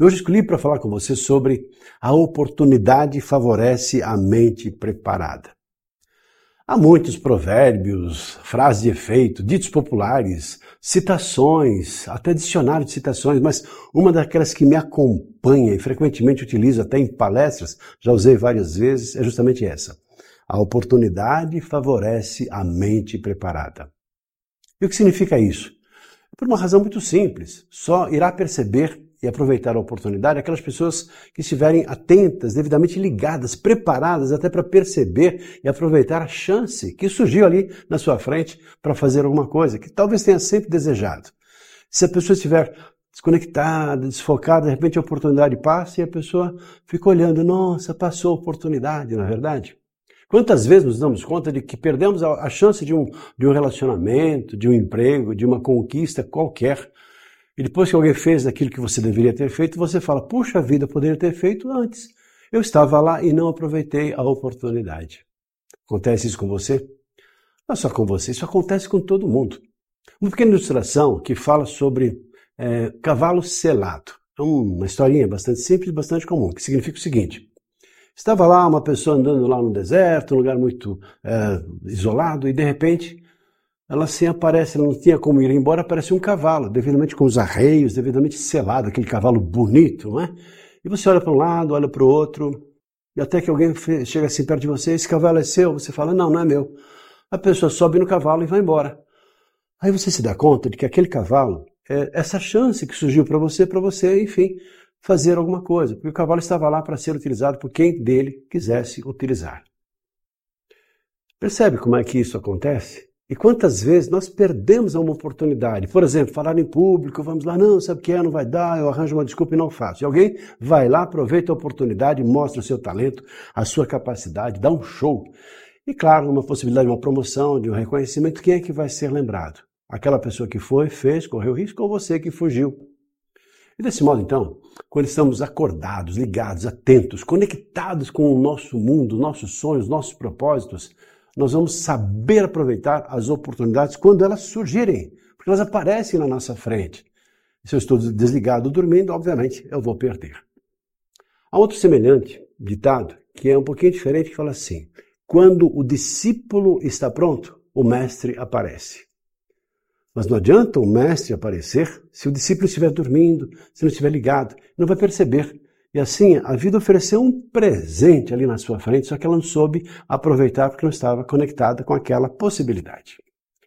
Hoje escolhi para falar com você sobre a oportunidade favorece a mente preparada. Há muitos provérbios, frases de efeito, ditos populares, citações, até dicionário de citações, mas uma daquelas que me acompanha e frequentemente utilizo até em palestras, já usei várias vezes, é justamente essa. A oportunidade favorece a mente preparada. E o que significa isso? Por uma razão muito simples. Só irá perceber e aproveitar a oportunidade aquelas pessoas que estiverem atentas, devidamente ligadas, preparadas até para perceber e aproveitar a chance que surgiu ali na sua frente para fazer alguma coisa que talvez tenha sempre desejado. Se a pessoa estiver desconectada, desfocada, de repente a oportunidade passa e a pessoa fica olhando, nossa, passou a oportunidade, na é verdade? Quantas vezes nos damos conta de que perdemos a chance de um, de um relacionamento, de um emprego, de uma conquista qualquer, e depois que alguém fez aquilo que você deveria ter feito, você fala: puxa vida, eu poderia ter feito antes. Eu estava lá e não aproveitei a oportunidade. Acontece isso com você? Não só com você, isso acontece com todo mundo. Uma pequena ilustração que fala sobre é, cavalo selado. É uma historinha bastante simples, bastante comum, que significa o seguinte: estava lá uma pessoa andando lá no deserto, um lugar muito é, isolado, e de repente ela assim aparece, ela não tinha como ir embora, aparece um cavalo, devidamente com os arreios, devidamente selado, aquele cavalo bonito, não é? E você olha para um lado, olha para o outro, e até que alguém chega assim perto de você, esse cavalo é seu? Você fala, não, não é meu. A pessoa sobe no cavalo e vai embora. Aí você se dá conta de que aquele cavalo é essa chance que surgiu para você, para você, enfim, fazer alguma coisa, porque o cavalo estava lá para ser utilizado por quem dele quisesse utilizar. Percebe como é que isso acontece? E quantas vezes nós perdemos uma oportunidade? Por exemplo, falar em público, vamos lá, não, sabe o que é, não vai dar, eu arranjo uma desculpa e não faço. E alguém vai lá, aproveita a oportunidade, mostra o seu talento, a sua capacidade, dá um show. E claro, uma possibilidade de uma promoção, de um reconhecimento, quem é que vai ser lembrado? Aquela pessoa que foi, fez, correu risco ou você que fugiu? E desse modo, então, quando estamos acordados, ligados, atentos, conectados com o nosso mundo, nossos sonhos, nossos propósitos, nós vamos saber aproveitar as oportunidades quando elas surgirem, porque elas aparecem na nossa frente. Se eu estou desligado dormindo, obviamente eu vou perder. Há outro semelhante ditado que é um pouquinho diferente que fala assim: quando o discípulo está pronto, o mestre aparece. Mas não adianta o mestre aparecer se o discípulo estiver dormindo, se não estiver ligado, não vai perceber e assim, a vida ofereceu um presente ali na sua frente, só que ela não soube aproveitar porque não estava conectada com aquela possibilidade.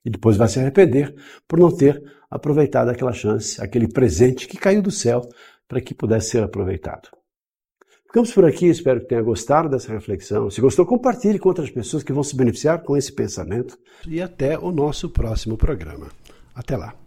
E depois vai se arrepender por não ter aproveitado aquela chance, aquele presente que caiu do céu para que pudesse ser aproveitado. Ficamos por aqui, espero que tenha gostado dessa reflexão. Se gostou, compartilhe com outras pessoas que vão se beneficiar com esse pensamento. E até o nosso próximo programa. Até lá.